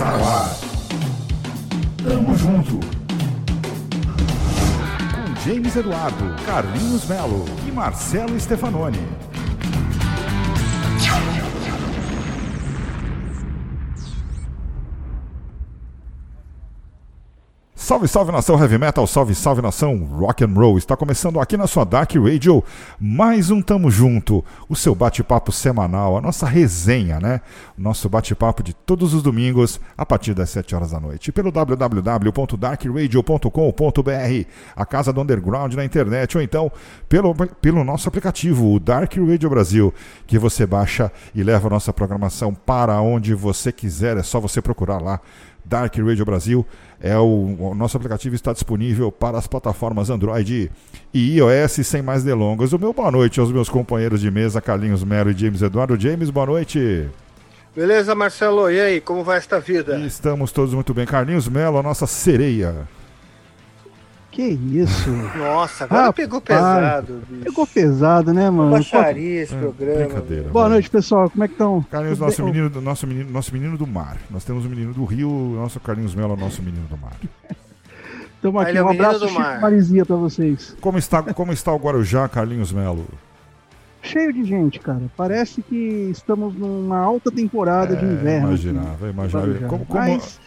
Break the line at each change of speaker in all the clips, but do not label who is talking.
No ar. Tamo junto. Com James Eduardo, Carlinhos Melo e Marcelo Stefanoni. Salve, salve nação heavy metal, salve, salve nação rock and roll. Está começando aqui na sua Dark Radio mais um Tamo Junto, o seu bate-papo semanal, a nossa resenha, né? O nosso bate-papo de todos os domingos a partir das 7 horas da noite. Pelo www.darkradio.com.br, a casa do underground na internet, ou então pelo, pelo nosso aplicativo, o Dark Radio Brasil, que você baixa e leva a nossa programação para onde você quiser. É só você procurar lá Dark Radio Brasil. É o, o, nosso aplicativo está disponível para as plataformas Android e iOS sem mais delongas. O meu boa noite aos meus companheiros de mesa, Carlinhos Melo e James Eduardo. James, boa noite.
Beleza, Marcelo? E aí, como vai esta vida?
Estamos todos muito bem. Carlinhos Melo, a nossa sereia.
Que isso?
Nossa, agora ah, pegou pesado.
Bicho. Pegou pesado, né, mano?
Baixaria esse é, programa.
Boa noite, pessoal. Como é que estão?
Carlinhos, nosso menino, nosso, menino, nosso menino do mar. Nós temos o menino do Rio, nosso Carlinhos Melo, nosso menino do mar.
Estamos aqui, um abraço de Marizia pra vocês.
Como está, como está o Guarujá, Carlinhos Melo?
Cheio de gente, cara. Parece que estamos numa alta temporada é, de inverno.
Imaginava, imaginava. Como, como,
Mas...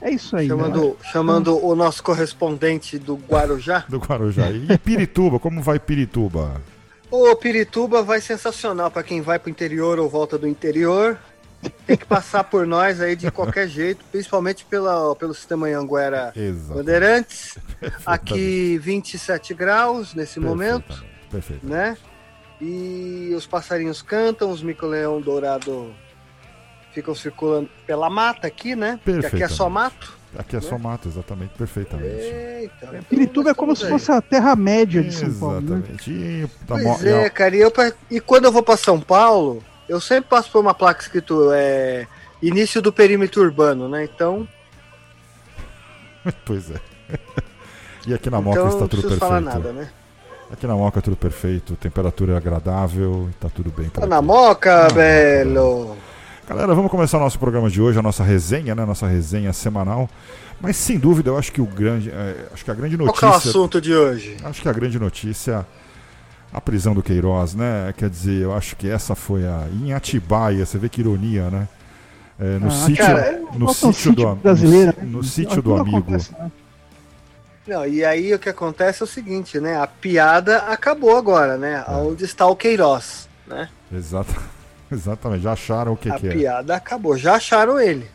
É isso aí.
Chamando, né? chamando o nosso correspondente do Guarujá.
do Guarujá. E Pirituba, como vai Pirituba?
O Pirituba vai sensacional para quem vai para o interior ou volta do interior. Tem que passar por nós aí de qualquer jeito, principalmente pela, pelo sistema Anguera Bandeirantes. Aqui 27 graus nesse momento. Perfeito. Né? E os passarinhos cantam, os mico-leão dourado ficam circulando pela mata aqui, né? Porque aqui é só mato.
Aqui é né? só mato, exatamente, perfeitamente.
Eita, então, Pirituba é como se fosse a Terra-média de São Paulo. Né? Exatamente.
Né? Pois é, cara, e, eu, e quando eu vou para São Paulo, eu sempre passo por uma placa escrito é, início do perímetro urbano, né? Então.
pois é. E aqui na Moca então, está tudo perfeito. Falar nada, né? Aqui na Moca é tudo perfeito, temperatura agradável, está tudo bem.
Tá na Moca, ah, belo!
Galera, vamos começar o nosso programa de hoje, a nossa resenha, né? Nossa resenha semanal. Mas sem dúvida, eu acho que o grande. É, acho que a grande notícia. Qual é o
assunto de hoje?
Acho que a grande notícia. A prisão do Queiroz, né? Quer dizer, eu acho que essa foi a. Em Atibaia, você vê que ironia, né? É, no ah, sítio, cara, no sítio do, brasileiro, no, no sítio do amigo. Acontece, né?
Não, e aí o que acontece é o seguinte, né? A piada acabou agora, né? É. Onde está o Queiroz, né?
Exato. Exatamente, já acharam o que,
a
que
é. A piada acabou, já acharam ele.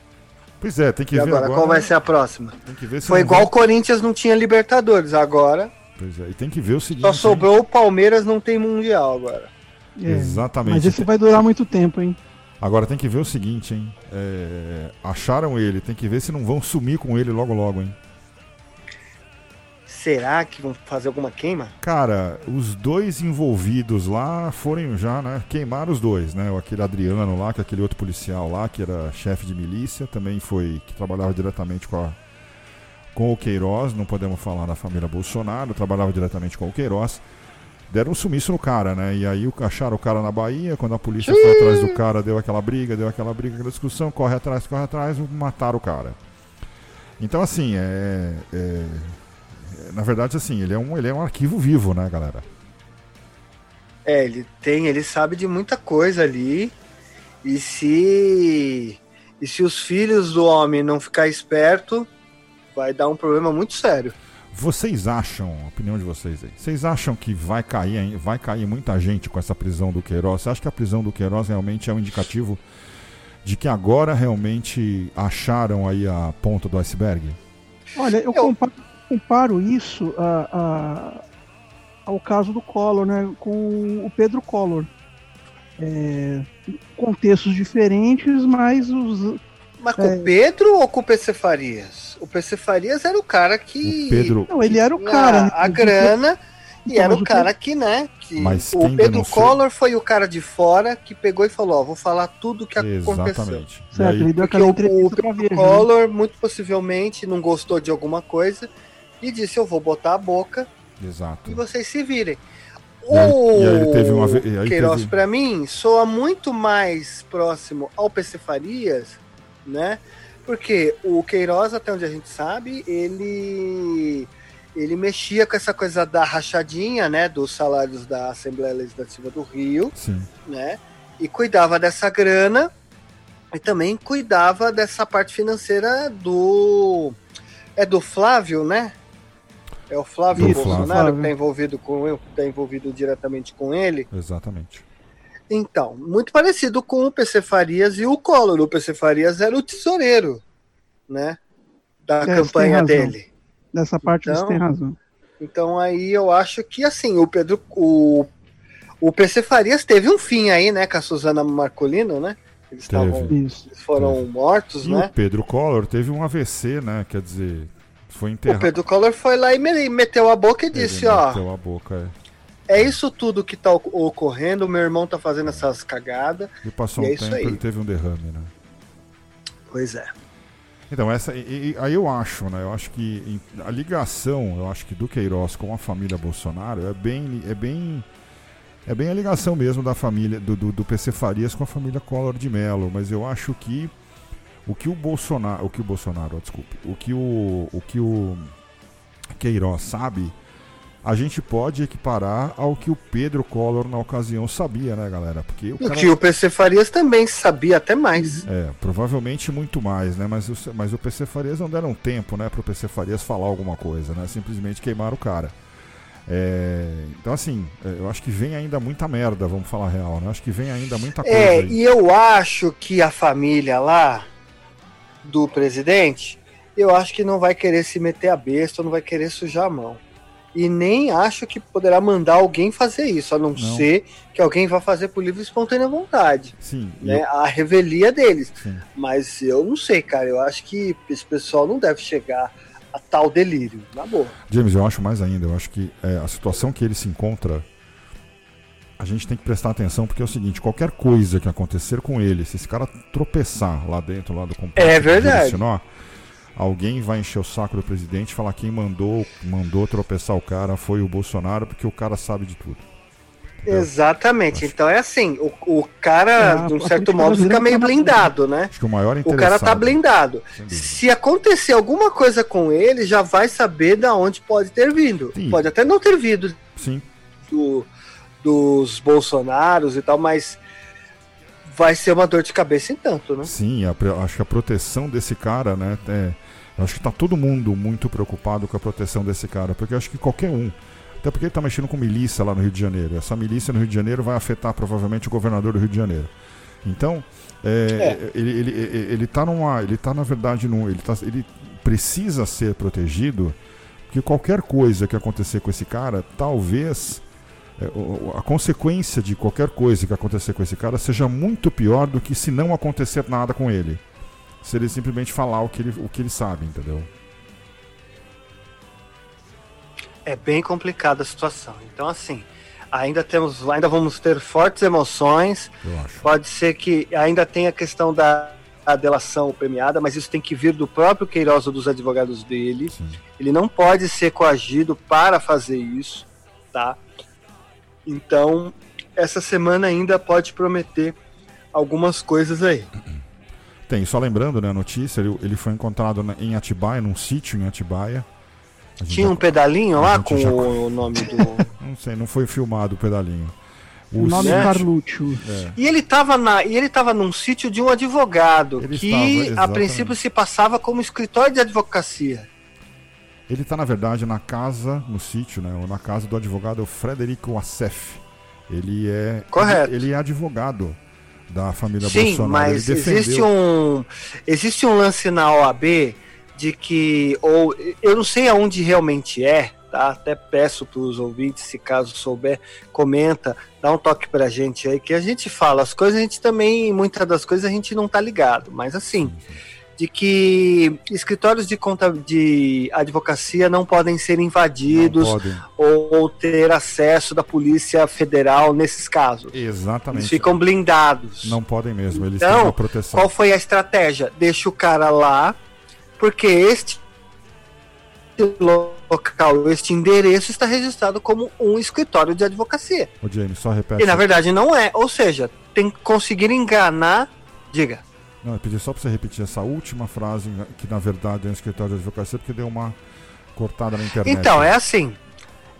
Pois é, tem que
e
ver
agora.
agora
qual vai ser a próxima? Foi igual o Corinthians não tinha Libertadores, agora.
Pois é, e tem que ver o seguinte.
Só sobrou hein? o Palmeiras não tem Mundial agora.
É, Exatamente.
Mas esse vai durar muito tempo, hein?
Agora tem que ver o seguinte, hein? É, acharam ele, tem que ver se não vão sumir com ele logo logo, hein?
Será que vão fazer alguma queima?
Cara, os dois envolvidos lá foram já, né? Queimaram os dois, né? Aquele Adriano lá, que é aquele outro policial lá, que era chefe de milícia, também foi. que trabalhava diretamente com a. Com o Queiroz, não podemos falar da família Bolsonaro, trabalhava diretamente com o Queiroz deram um sumiço no cara, né? E aí acharam o cara na Bahia, quando a polícia foi atrás do cara, deu aquela briga, deu aquela briga, aquela discussão, corre atrás, corre atrás, mataram o cara. Então, assim, é, é na verdade, assim, ele é um, ele é um arquivo vivo, né, galera?
É, ele tem, ele sabe de muita coisa ali. E se e se os filhos do homem não ficar esperto, vai dar um problema muito sério.
Vocês acham, a opinião de vocês aí, vocês acham que vai cair, vai cair muita gente com essa prisão do Queiroz? Você acha que a prisão do Queiroz realmente é um indicativo de que agora realmente acharam aí a ponta do iceberg?
Olha, eu, eu... comparo comparo isso a, a, ao caso do Collor, né, com o Pedro Collor. É, contextos diferentes, mas os.
Mas com é... o Pedro ou com o PC Farias? O PC Farias era o cara que.
O Pedro. Não, ele era o cara.
A, né? a grana. E então, era o cara que, né? Que mas o Pedro denunciou... Collor foi o cara de fora que pegou e falou: Ó, vou falar tudo o que Exatamente. aconteceu.
Certo, aí... ele deu aquela
o, o Pedro Collor, muito possivelmente, não gostou de alguma coisa e disse: Eu vou botar a boca
Exato.
e vocês se virem. O e aí teve uma, aí Queiroz, teve... para mim, soa muito mais próximo ao PC Farias, né? Porque o Queiroz, até onde a gente sabe, ele ele mexia com essa coisa da rachadinha, né, dos salários da Assembleia Legislativa do Rio, Sim. né? E cuidava dessa grana e também cuidava dessa parte financeira do é do Flávio, né? É o Flávio Isso, Bolsonaro Flávio. que está envolvido com ele, está envolvido diretamente com ele.
Exatamente.
Então, muito parecido com o PC Farias e o Collor. O PC Farias era o tesoureiro, né? Da é, campanha dele.
Nessa parte então, você tem razão.
Então aí eu acho que assim, o Pedro. O, o PC Farias teve um fim aí, né? Com a Suzana Marcolino, né? Eles, estavam, eles foram teve. mortos,
e
né?
O Pedro Collor teve um AVC, né? Quer dizer, foi enterrado.
O Pedro Collor foi lá e meteu a boca e disse, ó. Meteu
a boca,
é. É isso tudo que tá ocorrendo, meu irmão tá fazendo essas cagadas.
E passou e um é tempo, ele teve um derrame, né?
Pois é.
Então, essa, e, e, aí eu acho, né? Eu acho que a ligação, eu acho que do Queiroz com a família Bolsonaro é bem, é bem, é bem a ligação mesmo da família, do, do, do PC Farias com a família Collor de Mello. Mas eu acho que o que o Bolsonaro, o que o Bolsonaro, desculpe, o que o, o que o Queiroz sabe a gente pode equiparar ao que o Pedro Collor na ocasião sabia, né, galera? Porque
o, o cara... que o PC Farias também sabia até mais.
É, provavelmente muito mais, né? Mas, o, mas o PC Farias não deram tempo, né, pro PC Farias falar alguma coisa, né? Simplesmente queimar o cara. É, então, assim, é, eu acho que vem ainda muita merda, vamos falar real, né? Acho que vem ainda muita coisa. É,
aí. e eu acho que a família lá do presidente, eu acho que não vai querer se meter a besta, não vai querer sujar a mão e nem acho que poderá mandar alguém fazer isso, a não, não. ser que alguém vá fazer por livre e espontânea vontade.
Sim.
Né? Eu... A revelia deles. Sim. Mas eu não sei, cara. Eu acho que esse pessoal não deve chegar a tal delírio, na boa.
James, eu acho mais ainda. Eu acho que é, a situação que ele se encontra. A gente tem que prestar atenção porque é o seguinte: qualquer coisa que acontecer com ele, se esse cara tropeçar lá dentro lá do
complexo, é verdade
alguém vai encher o saco do presidente e falar quem mandou, mandou tropeçar o cara foi o Bolsonaro, porque o cara sabe de tudo.
Entendeu? Exatamente. Então é assim, o, o cara, é, de um certo modo, fica meio blindado, né?
Acho que o maior
O cara tá blindado. Se acontecer alguma coisa com ele, já vai saber da onde pode ter vindo. Sim. Pode até não ter vindo
Sim.
Do, dos Bolsonaros e tal, mas vai ser uma dor de cabeça em tanto, né?
Sim, a, acho que a proteção desse cara, né? É, acho que tá todo mundo muito preocupado com a proteção desse cara, porque acho que qualquer um. Até porque ele tá mexendo com milícia lá no Rio de Janeiro. Essa milícia no Rio de Janeiro vai afetar provavelmente o governador do Rio de Janeiro. Então, é, é. Ele, ele, ele, ele tá numa. Ele tá, na verdade, num, ele, tá, ele precisa ser protegido, porque qualquer coisa que acontecer com esse cara, talvez a consequência de qualquer coisa que acontecer com esse cara seja muito pior do que se não acontecer nada com ele. Se ele simplesmente falar o que ele, o que ele sabe, entendeu?
É bem complicada a situação. Então, assim, ainda temos, ainda vamos ter fortes emoções. Pode ser que ainda tenha a questão da a delação premiada, mas isso tem que vir do próprio Queiroz ou dos advogados dele. Sim. Ele não pode ser coagido para fazer isso, tá? Então, essa semana ainda pode prometer algumas coisas aí.
Tem, só lembrando, né, a notícia, ele, ele foi encontrado na, em Atibaia, num sítio em Atibaia.
Tinha já, um pedalinho lá com já... o nome do.
não sei, não foi filmado o pedalinho.
O, nome é Carluccio.
É. E ele estava na, e ele tava num sítio de um advogado ele que estava, a princípio se passava como escritório de advocacia.
Ele está, na verdade, na casa, no sítio, né? Ou na casa do advogado Frederico Assef. Ele é.
Correto.
Ele, ele é advogado da família
Sim,
Bolsonaro.
Mas defendeu... existe um. Existe um lance na OAB de que. Ou eu não sei aonde realmente é, tá? Até peço para os ouvintes, se caso souber, comenta, dá um toque pra gente aí, que a gente fala. As coisas a gente também, muitas das coisas a gente não tá ligado. Mas assim. Sim, sim de que escritórios de, conta, de advocacia não podem ser invadidos podem. Ou, ou, ter acesso da Polícia Federal nesses casos.
Exatamente.
Eles ficam blindados.
Não podem mesmo, eles
então, têm a proteção. Qual foi a estratégia? Deixa o cara lá, porque este local, este endereço está registrado como um escritório de advocacia.
Ô, James, só repete.
E na verdade não é. Ou seja, tem que conseguir enganar. Diga.
Não, eu pedi só para você repetir essa última frase, que na verdade é um escritório de advocacia, porque deu uma cortada na internet.
Então, é assim.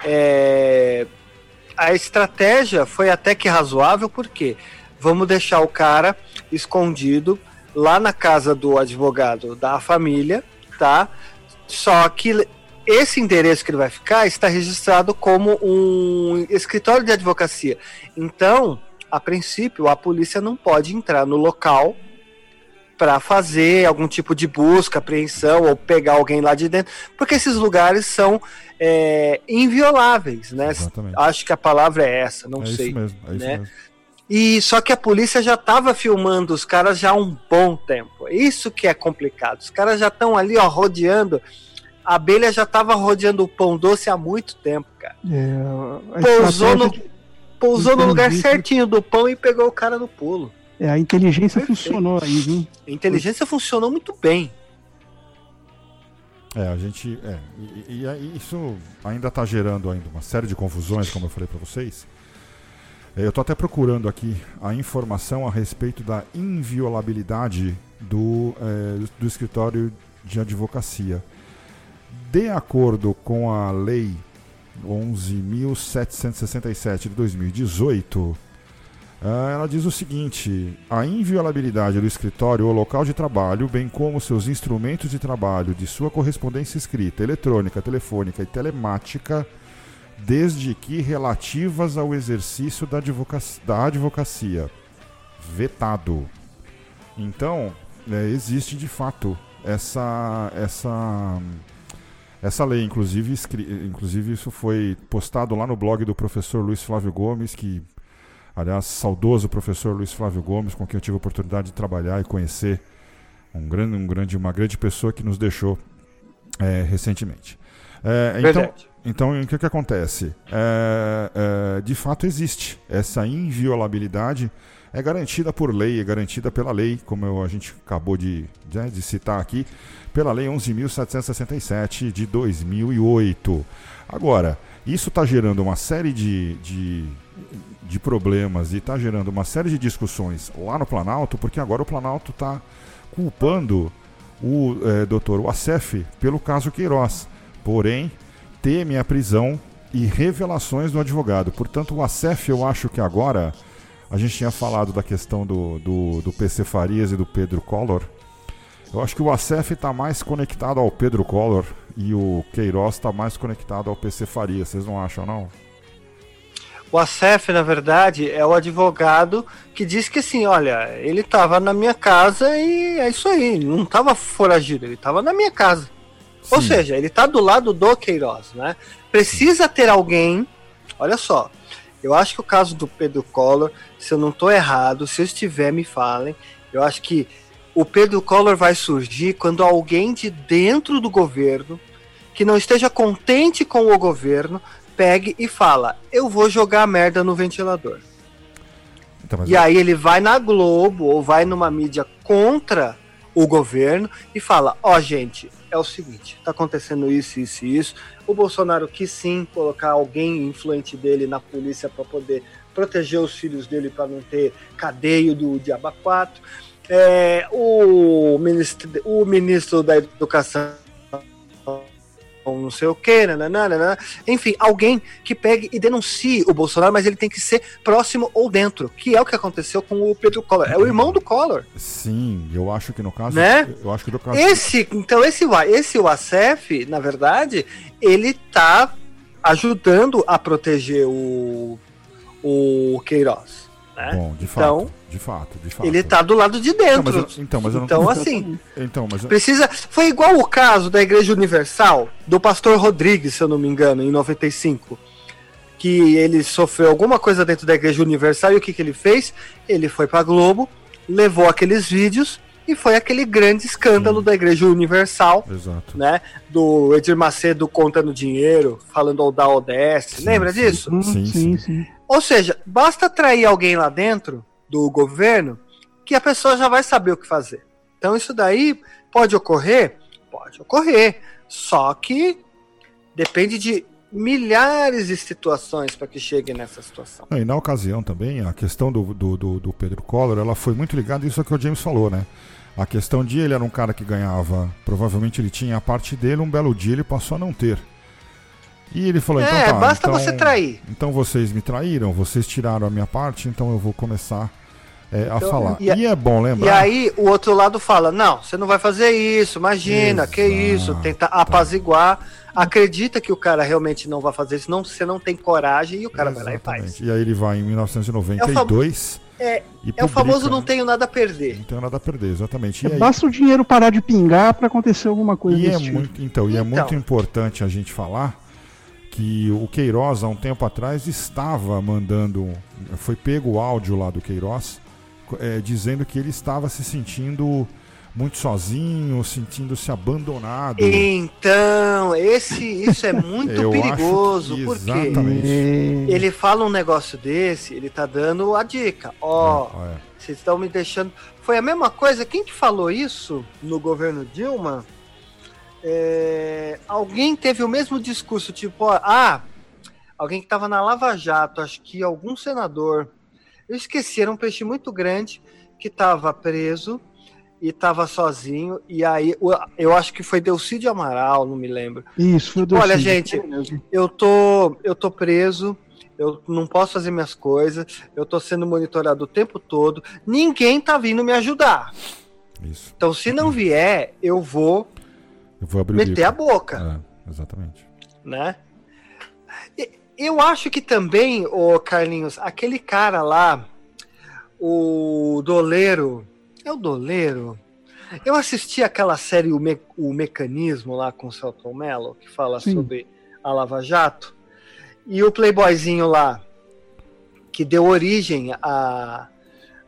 É... A estratégia foi até que razoável, porque vamos deixar o cara escondido lá na casa do advogado da família, tá? Só que esse endereço que ele vai ficar está registrado como um escritório de advocacia. Então, a princípio, a polícia não pode entrar no local para fazer algum tipo de busca, apreensão ou pegar alguém lá de dentro, porque esses lugares são é, invioláveis, né? Exatamente. Acho que a palavra é essa, não
é
sei.
Isso mesmo, é isso
né?
mesmo.
E só que a polícia já estava filmando os caras já há um bom tempo. Isso que é complicado. Os caras já estão ali, ó, rodeando. A abelha já estava rodeando o pão doce há muito tempo, cara. É, pousou no, pousou no lugar certinho do pão e pegou o cara no pulo.
É, a inteligência Perfeito. funcionou aí, viu?
A inteligência funcionou muito bem.
É, a gente. É, e, e isso ainda está gerando ainda uma série de confusões, como eu falei para vocês. É, eu estou até procurando aqui a informação a respeito da inviolabilidade do, é, do escritório de advocacia. De acordo com a Lei 11.767 de 2018, é, ela diz o seguinte: a inviolabilidade do escritório ou local de trabalho, bem como seus instrumentos de trabalho de sua correspondência escrita, eletrônica, telefônica e telemática desde que relativas ao exercício da advocacia, da advocacia. vetado. Então, é, existe de fato essa essa essa lei, inclusive, inclusive isso foi postado lá no blog do professor Luiz Flávio Gomes, que aliás, saudoso professor Luiz Flávio Gomes, com quem eu tive a oportunidade de trabalhar e conhecer, um grande, um grande, uma grande pessoa que nos deixou é, recentemente. É, então, então, o que, que acontece? É, é, de fato, existe essa inviolabilidade, é garantida por lei, é garantida pela lei, como a gente acabou de, de, né, de citar aqui, pela Lei 11.767 de 2008. Agora, isso está gerando uma série de, de, de problemas e está gerando uma série de discussões lá no Planalto, porque agora o Planalto está culpando o é, doutor Wassef pelo caso Queiroz. Porém, teme a prisão e revelações do advogado. Portanto, o ACEF, eu acho que agora. A gente tinha falado da questão do, do, do PC Farias e do Pedro Collor. Eu acho que o ACEF está mais conectado ao Pedro Collor e o Queiroz está mais conectado ao PC Farias. Vocês não acham, não?
O ACEF, na verdade, é o advogado que diz que assim, olha, ele estava na minha casa e é isso aí, não estava foragido, ele estava na minha casa. Sim. Ou seja, ele está do lado do Queiroz, né? Precisa ter alguém. Olha só, eu acho que o caso do Pedro Collor, se eu não estou errado, se eu estiver, me falem. Eu acho que o Pedro Collor vai surgir quando alguém de dentro do governo, que não esteja contente com o governo, pegue e fala: Eu vou jogar merda no ventilador. Então, e eu... aí ele vai na Globo ou vai numa mídia contra o governo e fala: Ó, oh, gente, é o seguinte, tá acontecendo isso, isso e isso. O Bolsonaro quis sim colocar alguém influente dele na polícia para poder proteger os filhos dele para não ter cadeio do Diaba 4. É, o, ministro, o ministro da Educação não sei o que, nananana. enfim, alguém que pegue e denuncie o Bolsonaro, mas ele tem que ser próximo ou dentro, que é o que aconteceu com o Pedro Collor. É o irmão do Collor.
Sim, eu acho que no caso,
né?
eu acho que no caso
esse, então esse esse o ACF, na verdade, ele tá ajudando a proteger o o Queiroz, né?
Bom, de fato. Então, de fato, de fato.
Ele tá do lado de dentro.
Não, mas eu, então, mas eu não...
então assim.
Então, mas eu...
Precisa. Foi igual o caso da Igreja Universal, do pastor Rodrigues, se eu não me engano, em 95. Que ele sofreu alguma coisa dentro da Igreja Universal e o que, que ele fez? Ele foi pra Globo, levou aqueles vídeos e foi aquele grande escândalo Sim. da Igreja Universal,
Exato.
né? Do Edir Macedo contando dinheiro, falando da ODS. Lembra
sim.
disso?
Sim, sim, sim.
Ou seja, basta atrair alguém lá dentro do governo que a pessoa já vai saber o que fazer. Então isso daí pode ocorrer? Pode ocorrer. Só que Depende de milhares de situações para que chegue nessa situação.
E na ocasião também, a questão do, do, do, do Pedro Collor, ela foi muito ligada a isso que o James falou, né? A questão de ele era um cara que ganhava, provavelmente ele tinha a parte dele, um belo dia ele passou a não ter. E ele falou, então
é,
tá,
basta
então,
você trair.
Então vocês me traíram, vocês tiraram a minha parte, então eu vou começar é, a então, falar.
E,
e, é bom lembrar.
E aí o outro lado fala: não, você não vai fazer isso, imagina, Exato. que isso, tenta apaziguar. Acredita que o cara realmente não vai fazer isso, não, você não tem coragem e o cara Exatamente. vai lá e faz.
E aí ele vai em 1992.
É, o, é, é o famoso não tenho nada a perder.
Não tenho nada a perder, exatamente.
É, basta o dinheiro parar de pingar para acontecer alguma coisa
e é tipo. muito, então, E é muito então. importante a gente falar que o Queiroz, há um tempo atrás, estava mandando. Foi pego o áudio lá do Queiroz é, dizendo que ele estava se sentindo muito sozinho, sentindo-se abandonado.
Então, esse, isso é muito perigoso, porque ele fala um negócio desse, ele tá dando a dica. Ó, oh, é. vocês estão me deixando. Foi a mesma coisa, quem que falou isso no governo Dilma? É... alguém teve o mesmo discurso, tipo, ó, ah, alguém que estava na Lava Jato, acho que algum senador eu esqueci, era um peixe muito grande que estava preso e estava sozinho. E aí, eu acho que foi Delcídio Amaral, não me lembro.
Isso, foi
tipo, Olha, gente, eu tô, eu tô preso. Eu não posso fazer minhas coisas. Eu tô sendo monitorado o tempo todo. Ninguém tá vindo me ajudar. Isso. Então, se não vier, eu vou,
eu vou
meter a boca.
É, exatamente.
Né? Eu acho que também, o Carlinhos, aquele cara lá, o Doleiro. É o Doleiro? Eu assisti aquela série O, Me o Mecanismo lá com o Celton Mello, que fala Sim. sobre a Lava Jato. E o Playboyzinho lá, que deu origem a,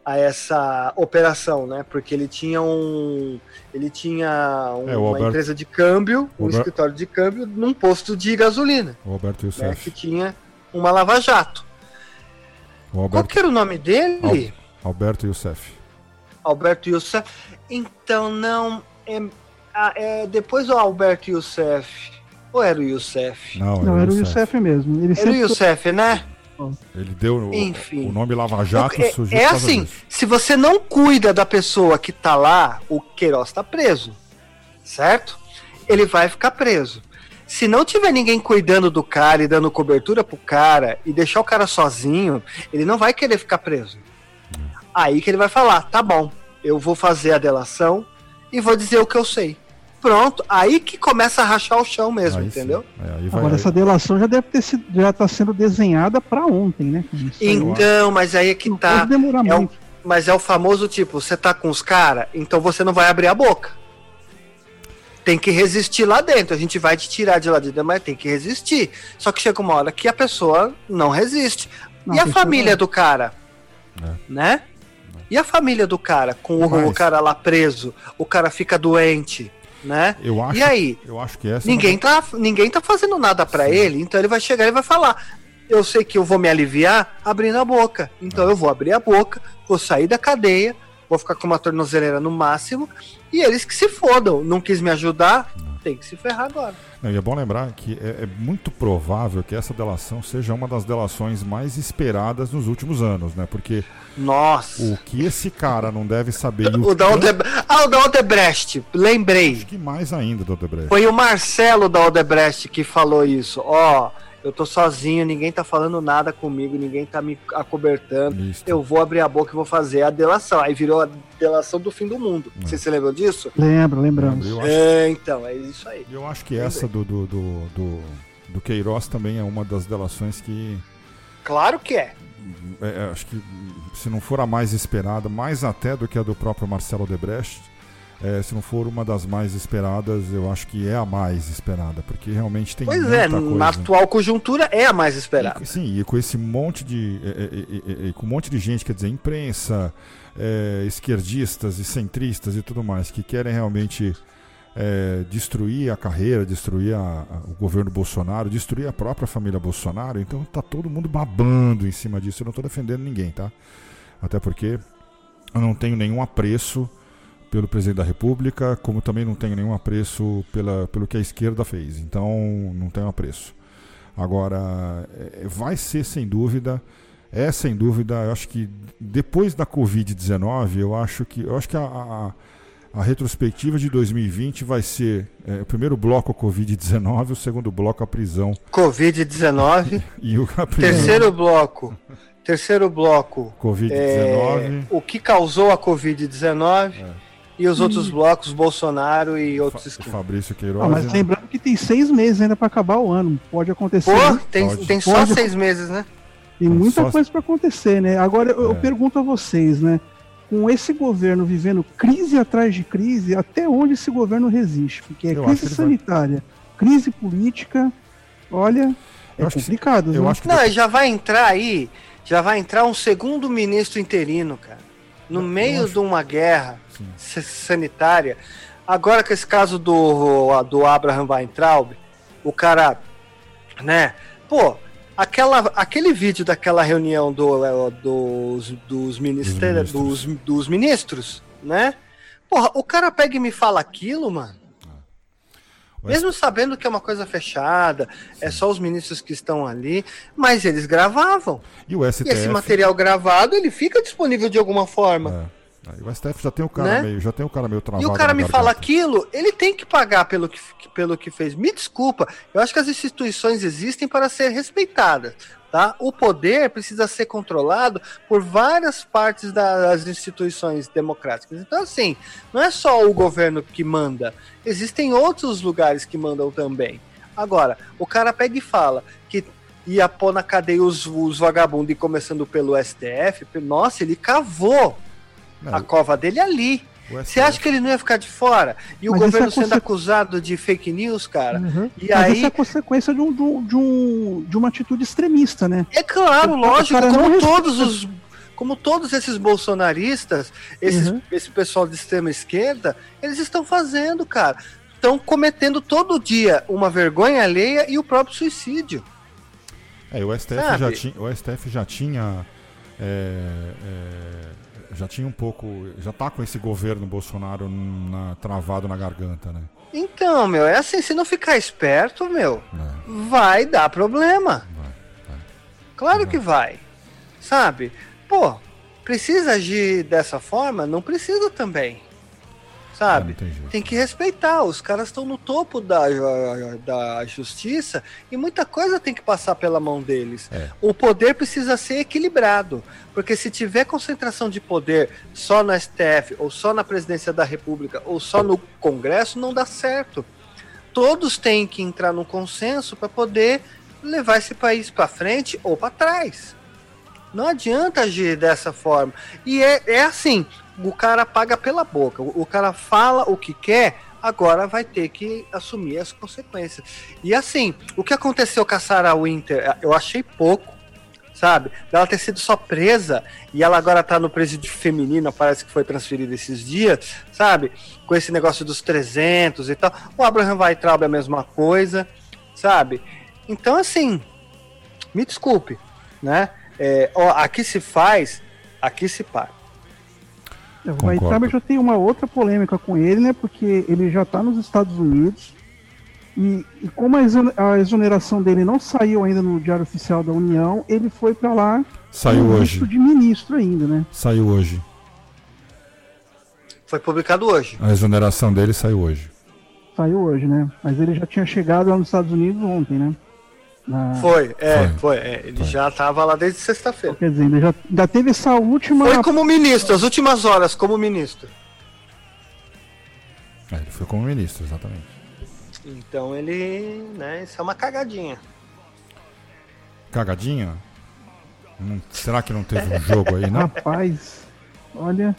a essa operação, né? Porque ele tinha um, ele tinha um, é, uma empresa de câmbio, um Albert, escritório de câmbio num posto de gasolina.
O Alberto Youssef. Né?
Que tinha uma lava jato. O Alberto, Qual que era o nome dele?
Al, Alberto Youssef.
Alberto Youssef. Então não é, é depois o Alberto Youssef. Ou era o Youssef?
Não, era, não, era o Youssef mesmo.
Ele era o Youssef, né?
Ele deu o, Enfim. o nome Lava Jato
é. É assim, disso. se você não cuida da pessoa que tá lá, o Queiroz tá preso. Certo? Ele vai ficar preso. Se não tiver ninguém cuidando do cara e dando cobertura pro cara e deixar o cara sozinho, ele não vai querer ficar preso. Aí que ele vai falar: tá bom, eu vou fazer a delação e vou dizer o que eu sei. Pronto, aí que começa a rachar o chão mesmo, aí entendeu?
É, vai, Agora essa delação já deve ter sido, já tá sendo desenhada para ontem, né?
Então, mas aí é que não tá. Demorar é muito. O, mas é o famoso tipo, você tá com os caras, então você não vai abrir a boca. Tem que resistir lá dentro. A gente vai te tirar de lá de dentro, mas tem que resistir. Só que chega uma hora que a pessoa não resiste. Não, e a família não. do cara? É. Né? E a família do cara, com o, o, cara lá preso, o cara fica doente, né?
Eu acho,
e aí?
Eu acho que essa
ninguém, tá, ninguém tá fazendo nada para ele, então ele vai chegar e vai falar: Eu sei que eu vou me aliviar abrindo a boca. Então é. eu vou abrir a boca, vou sair da cadeia, vou ficar com uma tornozeleira no máximo, e eles que se fodam. Não quis me ajudar, tem que se ferrar agora.
Não, e é bom lembrar que é, é, muito provável que essa delação seja uma das delações mais esperadas nos últimos anos, né? Porque
nossa.
O que esse cara não deve saber.
o, o da Ah, o da Odebrecht, lembrei.
Acho que mais ainda do Odebrecht.
Foi o Marcelo da Odebrecht que falou isso. Ó, eu tô sozinho, ninguém tá falando nada comigo, ninguém tá me acobertando. Isso. Eu vou abrir a boca e vou fazer a delação. Aí virou a delação do fim do mundo. É. Você se lembra disso?
Lembro, lembramos.
É, então, é isso aí.
Eu acho que Lembrei. essa do, do, do, do, do Queiroz também é uma das delações que.
Claro que é.
É, é, acho que se não for a mais esperada, mais até do que a do próprio Marcelo Debrecht, é, se não for uma das mais esperadas, eu acho que é a mais esperada, porque realmente tem
Pois é,
coisa.
na atual conjuntura é a mais esperada.
E, sim, e com esse monte de. É, é, com um monte de gente, quer dizer, imprensa, esquerdistas e centristas e tudo mais, que querem realmente é, destruir a carreira, destruir a, a, o governo Bolsonaro, destruir a própria família Bolsonaro. Então tá todo mundo babando em cima disso. Eu não estou defendendo ninguém, tá? Até porque eu não tenho nenhum apreço pelo presidente da República, como também não tenho nenhum apreço pela, pelo que a esquerda fez. Então, não tenho apreço. Agora, é, vai ser sem dúvida, é sem dúvida, eu acho que depois da Covid-19, eu acho que, eu acho que a, a, a retrospectiva de 2020 vai ser é, o primeiro bloco a Covid-19, o segundo bloco a prisão.
Covid-19. e o terceiro bloco. Terceiro bloco.
Covid-19. É,
o que causou a Covid-19. É e os outros blocos, Bolsonaro e outros
Fa Fabrício Queiroz.
Ah, mas né? lembrando que tem seis meses ainda para acabar o ano. Pode acontecer. Pô,
né? tem, Pode. tem só Pode. seis meses, né?
Tem muita só... coisa para acontecer, né? Agora eu, é. eu pergunto a vocês, né? Com esse governo vivendo crise atrás de crise, até onde esse governo resiste? Porque é eu crise sanitária, vai... crise política, olha, é complicado.
Que, eu né? acho que Não, já vai entrar aí, já vai entrar um segundo ministro interino, cara. No eu meio acho... de uma guerra. Sanitária. Agora com esse caso do, do Abraham Weintraub, o cara, né? Pô, aquela, aquele vídeo daquela reunião do, é, dos, dos, dos, dos ministros, né? Porra, o cara pega e me fala aquilo, mano. Ah. Mesmo sabendo que é uma coisa fechada, Sim. é só os ministros que estão ali, mas eles gravavam.
E, o STF...
e esse material gravado, ele fica disponível de alguma forma.
É. Aí o STF já tem o cara né? meio, já tem o cara meio travado.
E o cara me garganta. fala aquilo, ele tem que pagar pelo que, pelo que fez. Me desculpa, eu acho que as instituições existem para ser respeitadas. Tá? O poder precisa ser controlado por várias partes das instituições democráticas. Então, assim, não é só o governo que manda, existem outros lugares que mandam também. Agora, o cara pega e fala que ia pôr na cadeia os, os vagabundos, e começando pelo STF, nossa, ele cavou não, a cova dele é ali. Você acha que ele não ia ficar de fora? E o Mas governo é sendo acusado de fake news, cara? Uhum. E
Mas
aí...
isso é consequência de, um, de, um, de uma atitude extremista, né?
É claro, o, lógico, como todos os. Como todos esses bolsonaristas, esses, uhum. esse pessoal de extrema esquerda, eles estão fazendo, cara. Estão cometendo todo dia uma vergonha alheia e o próprio suicídio.
É, o STF, já tinha, o STF já tinha é, é já tinha um pouco. Já tá com esse governo Bolsonaro na, travado na garganta, né?
Então, meu, é assim, se não ficar esperto, meu, é. vai dar problema. Vai, vai. Claro vai. que vai. Sabe? Pô, precisa agir dessa forma? Não precisa também sabe? tem, que respeitar. Os caras estão no topo da, da justiça e muita coisa tem que passar pela mão deles. É. O poder precisa ser equilibrado, porque se tiver concentração de poder só no STF, ou só na presidência da República, ou só no Congresso, não dá certo. Todos têm que entrar num consenso para poder levar esse país para frente ou para trás. Não adianta agir dessa forma. E é, é assim: o cara paga pela boca. O, o cara fala o que quer, agora vai ter que assumir as consequências. E assim, o que aconteceu com a Sarah Winter, eu achei pouco, sabe? Ela ter sido só presa e ela agora tá no presídio feminino, parece que foi transferida esses dias, sabe? Com esse negócio dos 300 e tal. O Abraham Weitraub é a mesma coisa, sabe? Então, assim, me desculpe, né? É, ó, aqui se faz, aqui se paga.
O Weintraub já tem uma outra polêmica com ele, né? Porque ele já está nos Estados Unidos. E, e como a exoneração dele não saiu ainda no Diário Oficial da União, ele foi para lá.
Saiu hoje.
de ministro ainda, né?
Saiu hoje.
Foi publicado hoje.
A exoneração dele saiu hoje.
Saiu hoje, né? Mas ele já tinha chegado lá nos Estados Unidos ontem, né?
Na... Foi, é, foi. foi é, ele foi. já estava lá desde sexta-feira.
Quer dizer, ainda, já, ainda teve essa última.
Foi como ministro, as últimas horas como ministro.
É, ele foi como ministro, exatamente.
Então ele, né, isso é uma cagadinha.
Cagadinha? Hum, será que não teve um jogo aí, não?
Rapaz, olha,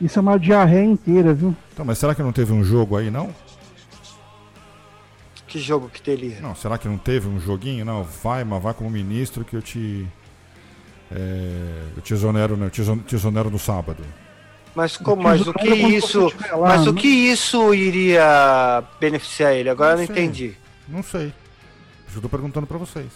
isso é uma diarreia inteira, viu?
Então, mas será que não teve um jogo aí, não?
Que jogo que teria?
Não, será que não teve um joguinho? Não, vai, mas vai como ministro que eu te. É, eu te exonero, eu te exonero no sábado.
Mas como, mas o que isso, lá, mas o que isso iria beneficiar ele? Agora não eu não sei, entendi.
Não sei. Eu tô perguntando para vocês.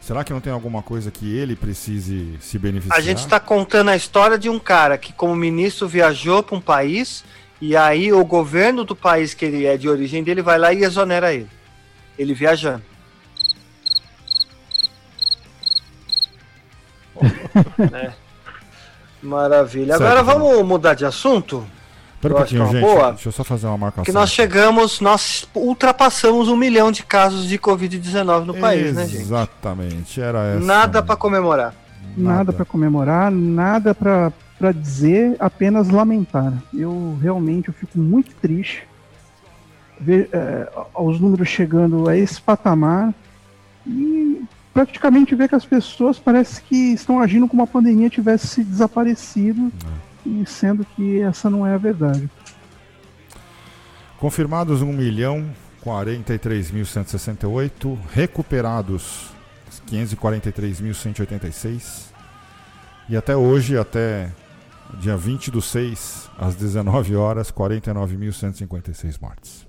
Será que não tem alguma coisa que ele precise se beneficiar?
A gente está contando a história de um cara que, como ministro, viajou para um país E aí o governo do país que ele é de origem dele vai lá e exonera ele. Ele viajando. é. Maravilha. Agora vamos mudar de assunto?
Pera um pouquinho, é gente. Boa, deixa eu só fazer uma marcação.
Que nós chegamos, nós ultrapassamos um milhão de casos de Covid-19 no país, né, gente?
Exatamente, era essa.
Nada para comemorar.
Nada para comemorar, nada para dizer, apenas lamentar. Eu realmente eu fico muito triste ver é, os números chegando a esse patamar e praticamente ver que as pessoas parece que estão agindo como a pandemia tivesse desaparecido. É e sendo que essa não é a verdade.
Confirmados 1 milhão 43.168, recuperados 543.186 e até hoje, até dia 20 do 6, às 19 horas, 49.156 mortes.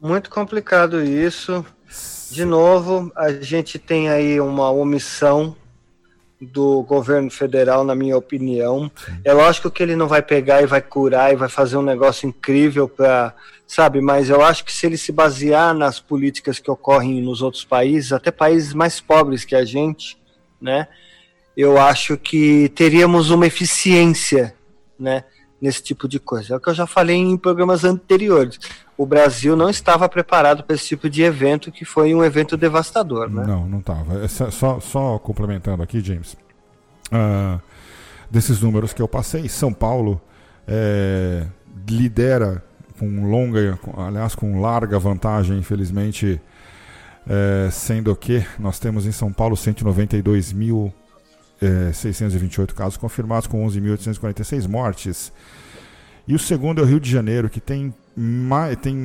Muito complicado isso. De novo, a gente tem aí uma omissão do governo federal, na minha opinião. É lógico que ele não vai pegar e vai curar e vai fazer um negócio incrível para, sabe, mas eu acho que se ele se basear nas políticas que ocorrem nos outros países, até países mais pobres que a gente, né? Eu acho que teríamos uma eficiência, né, nesse tipo de coisa. É o que eu já falei em programas anteriores. O Brasil não estava preparado para esse tipo de evento, que foi um evento devastador, né?
Não, não estava. É só, só complementando aqui, James. Uh, desses números que eu passei, São Paulo é, lidera com longa, aliás, com larga vantagem, infelizmente, é, sendo que nós temos em São Paulo 192.628 é, casos confirmados, com 11.846 mortes. E o segundo é o Rio de Janeiro, que tem, tem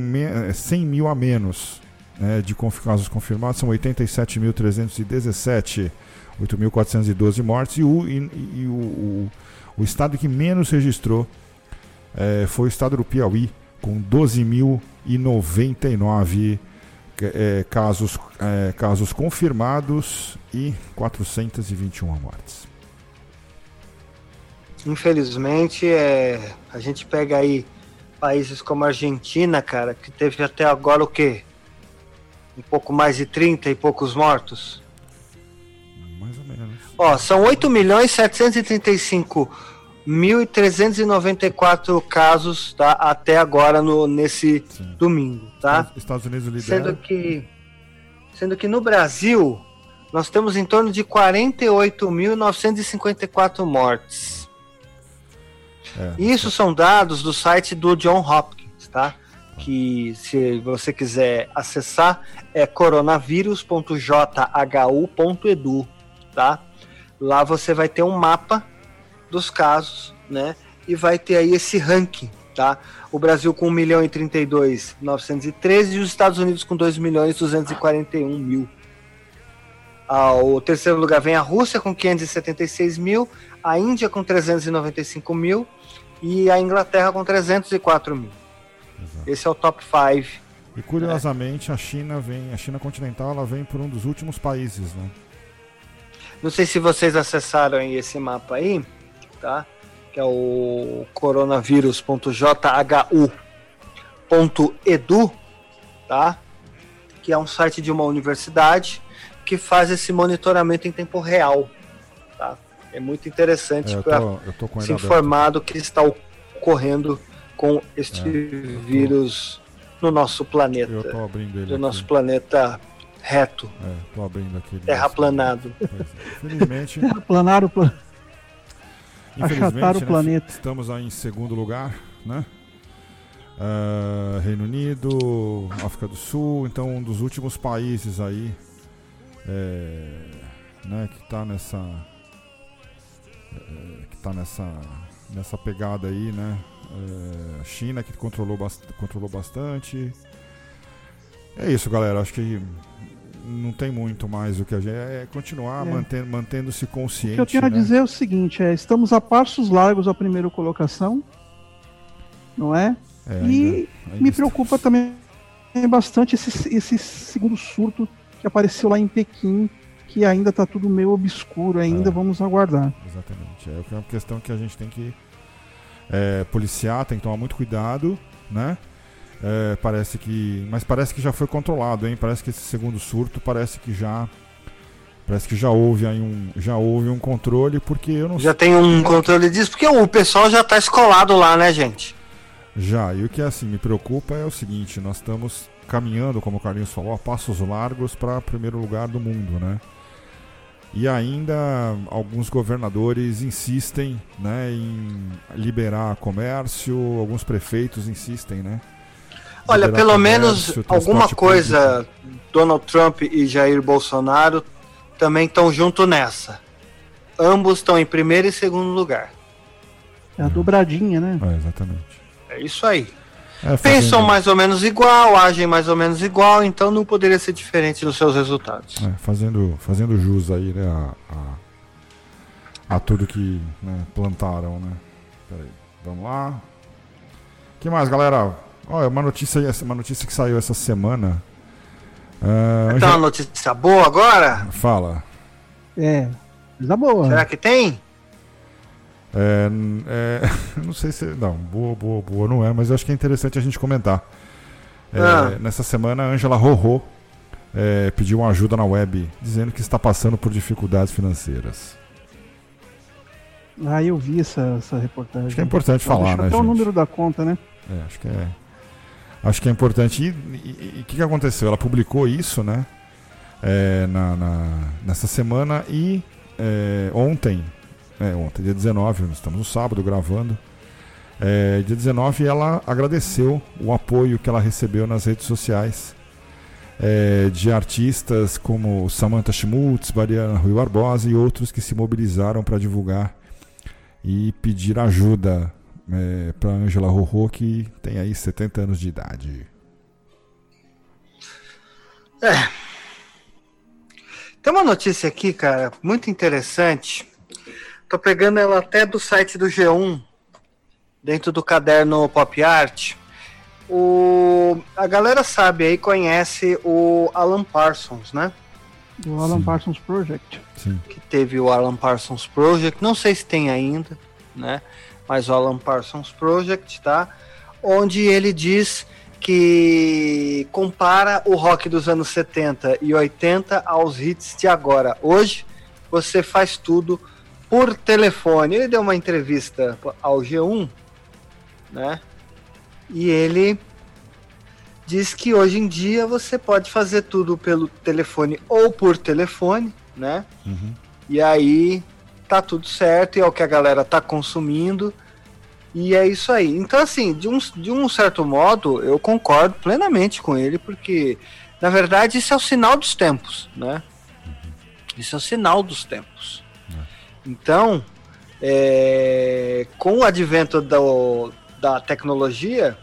100 é, mil a menos né, de casos confirmados, são 87.317, 8.412 mortes. E, o, e, e o, o, o, estado que menos registrou é, foi o estado do Piauí, com 12.099 é, casos, é, casos confirmados e 421 mortes.
Infelizmente, é, a gente pega aí países como a Argentina, cara, que teve até agora o quê? Um pouco mais de 30 e poucos mortos.
Mais ou menos.
Ó, são 8 milhões 735 1.394 casos tá, até agora no, nesse Sim. domingo, tá?
Estados Unidos lidera.
Sendo que, sendo que no Brasil nós temos em torno de 48.954 mortes. É, Isso são dados do site do John Hopkins, tá? Que se você quiser acessar é coronavírus.jhu.edu, tá? Lá você vai ter um mapa dos casos, né? E vai ter aí esse ranking, tá? O Brasil com 1 milhão e 32 913 e os Estados Unidos com 2 milhões e 241 mil. Ao terceiro lugar vem a Rússia com 576 mil, a Índia com 395 mil e a Inglaterra com 304 mil. Exato. Esse é o top 5.
E curiosamente a China vem, a China continental, ela vem por um dos últimos países, né?
Não sei se vocês acessaram esse mapa aí, tá? Que é o coronavírus.jhu.edu, tá? Que é um site de uma universidade que faz esse monitoramento em tempo real, tá? É muito interessante
é,
para se informar do que está ocorrendo com este é, vírus tô... no nosso planeta. Eu
tô abrindo ele
no nosso planeta reto.
É, tô abrindo aqui.
Terraplanado.
É. Infelizmente.
Terraplanaram o planeta.
Infelizmente,
o né, planeta.
Estamos aí em segundo lugar, né? Uh, Reino Unido, África do Sul, então um dos últimos países aí é, né, que está nessa é, que tá nessa nessa pegada aí, né? É, China que controlou, bast controlou bastante. É isso, galera. Acho que não tem muito mais o que a gente. É continuar é. mantendo, mantendo-se consciente.
O que eu tenho
né?
a dizer é o seguinte: é, estamos a passos largos à primeira colocação, não é? é ainda, e ainda me preocupa está. também bastante esse, esse segundo surto que apareceu lá em Pequim, que ainda está tudo meio obscuro, ainda é. vamos aguardar.
Exatamente. É uma questão que a gente tem que é, policiar, tem que tomar muito cuidado, né? É, parece que, mas parece que já foi controlado, hein? Parece que esse segundo surto parece que já Parece que já houve aí um, já houve um controle, porque eu não
Já tem um controle disso, porque o pessoal já está escolado lá, né, gente?
Já, e o que assim me preocupa é o seguinte, nós estamos caminhando, como o Carlinhos falou, a passos largos para primeiro lugar do mundo, né? E ainda alguns governadores insistem né, em liberar comércio, alguns prefeitos insistem, né?
Olha, pelo menos alguma coisa público. Donald Trump e Jair Bolsonaro também estão junto nessa. Ambos estão em primeiro e segundo lugar.
É a dobradinha, né?
É, exatamente.
É isso aí. É, Pensam mais ou menos igual, agem mais ou menos igual, então não poderia ser diferente nos seus resultados.
É, fazendo, fazendo jus aí, né, a, a, a tudo que né, plantaram, né? Peraí, vamos lá. que mais, galera? Olha, uma notícia, uma notícia que saiu essa semana
Uh, então, já... uma notícia boa agora?
Fala.
É, coisa boa.
Será que tem?
É, é, não sei se. Não, boa, boa, boa não é, mas eu acho que é interessante a gente comentar. É, ah. Nessa semana, a Angela Rorô é, pediu uma ajuda na web, dizendo que está passando por dificuldades financeiras.
Ah, eu vi essa, essa reportagem.
Acho que é importante falar, né?
Até
gente?
o número da conta, né?
É, acho que é. Acho que é importante. E o que, que aconteceu? Ela publicou isso, né? É, na, na, nessa semana e é, ontem, é, ontem, dia 19, nós estamos no sábado gravando. É, dia 19 ela agradeceu o apoio que ela recebeu nas redes sociais é, de artistas como Samantha Schmutz, Mariana Rui Barbosa e outros que se mobilizaram para divulgar e pedir ajuda é, para Angela Rorô, que tem aí 70 anos de idade.
É. Tem uma notícia aqui, cara, muito interessante. Tô pegando ela até do site do G1, dentro do caderno Pop Art. O, a galera sabe aí, conhece o Alan Parsons, né?
O Alan Sim. Parsons Project.
Sim.
Que teve o Alan Parsons Project, não sei se tem ainda, né? Mas o Alan Parsons Project, tá? Onde ele diz que compara o rock dos anos 70 e 80 aos hits de agora. Hoje você faz tudo por telefone. Ele deu uma entrevista ao G1, né? E ele diz que hoje em dia você pode fazer tudo pelo telefone ou por telefone, né? Uhum. E aí tá tudo certo e é o que a galera tá consumindo. E é isso aí. Então, assim, de um, de um certo modo, eu concordo plenamente com ele, porque, na verdade, isso é o sinal dos tempos, né? Isso é o sinal dos tempos. Então, é, com o advento do, da tecnologia,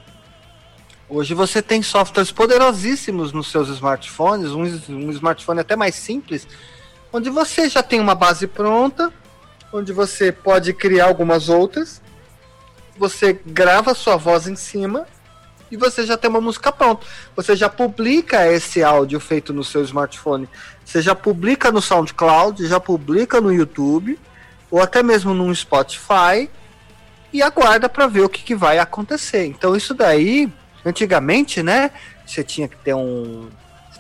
hoje você tem softwares poderosíssimos nos seus smartphones, um, um smartphone até mais simples, onde você já tem uma base pronta, onde você pode criar algumas outras. Você grava sua voz em cima e você já tem uma música pronta. Você já publica esse áudio feito no seu smartphone. Você já publica no SoundCloud, já publica no YouTube ou até mesmo no Spotify e aguarda para ver o que, que vai acontecer. Então isso daí, antigamente, né, você tinha que ter um,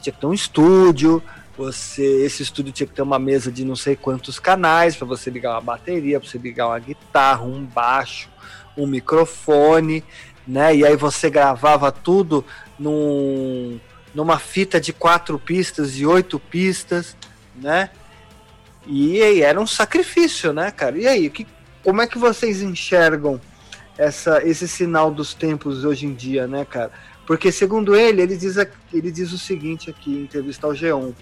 tinha que ter um estúdio, você esse estúdio tinha que ter uma mesa de não sei quantos canais para você ligar uma bateria, para você ligar uma guitarra, um baixo, um microfone, né? E aí você gravava tudo num, numa fita de quatro pistas e oito pistas, né? E aí era um sacrifício, né, cara? E aí, que, como é que vocês enxergam essa, esse sinal dos tempos hoje em dia, né, cara? Porque segundo ele, ele diz, ele diz o seguinte aqui em entrevista ao G1.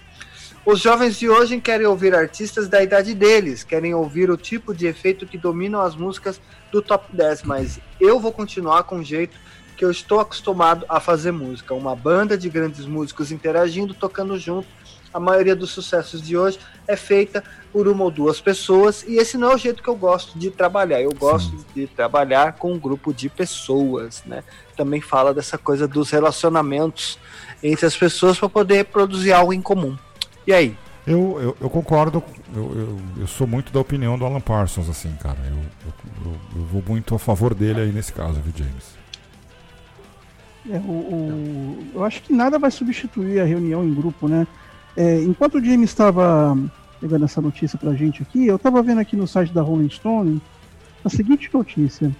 Os jovens de hoje querem ouvir artistas da idade deles, querem ouvir o tipo de efeito que dominam as músicas do top 10, mas eu vou continuar com o jeito que eu estou acostumado a fazer música. Uma banda de grandes músicos interagindo, tocando junto. A maioria dos sucessos de hoje é feita por uma ou duas pessoas, e esse não é o jeito que eu gosto de trabalhar. Eu gosto Sim. de trabalhar com um grupo de pessoas, né? Também fala dessa coisa dos relacionamentos entre as pessoas para poder produzir algo em comum. E aí?
Eu, eu, eu concordo, eu, eu, eu, sou muito da opinião do Alan Parsons, assim, cara. Eu, eu, eu vou muito a favor dele aí nesse caso, viu, James?
É, o, o, eu acho que nada vai substituir a reunião em grupo, né? É, enquanto o James estava pegando essa notícia pra gente aqui, eu estava vendo aqui no site da Rolling Stone a seguinte notícia.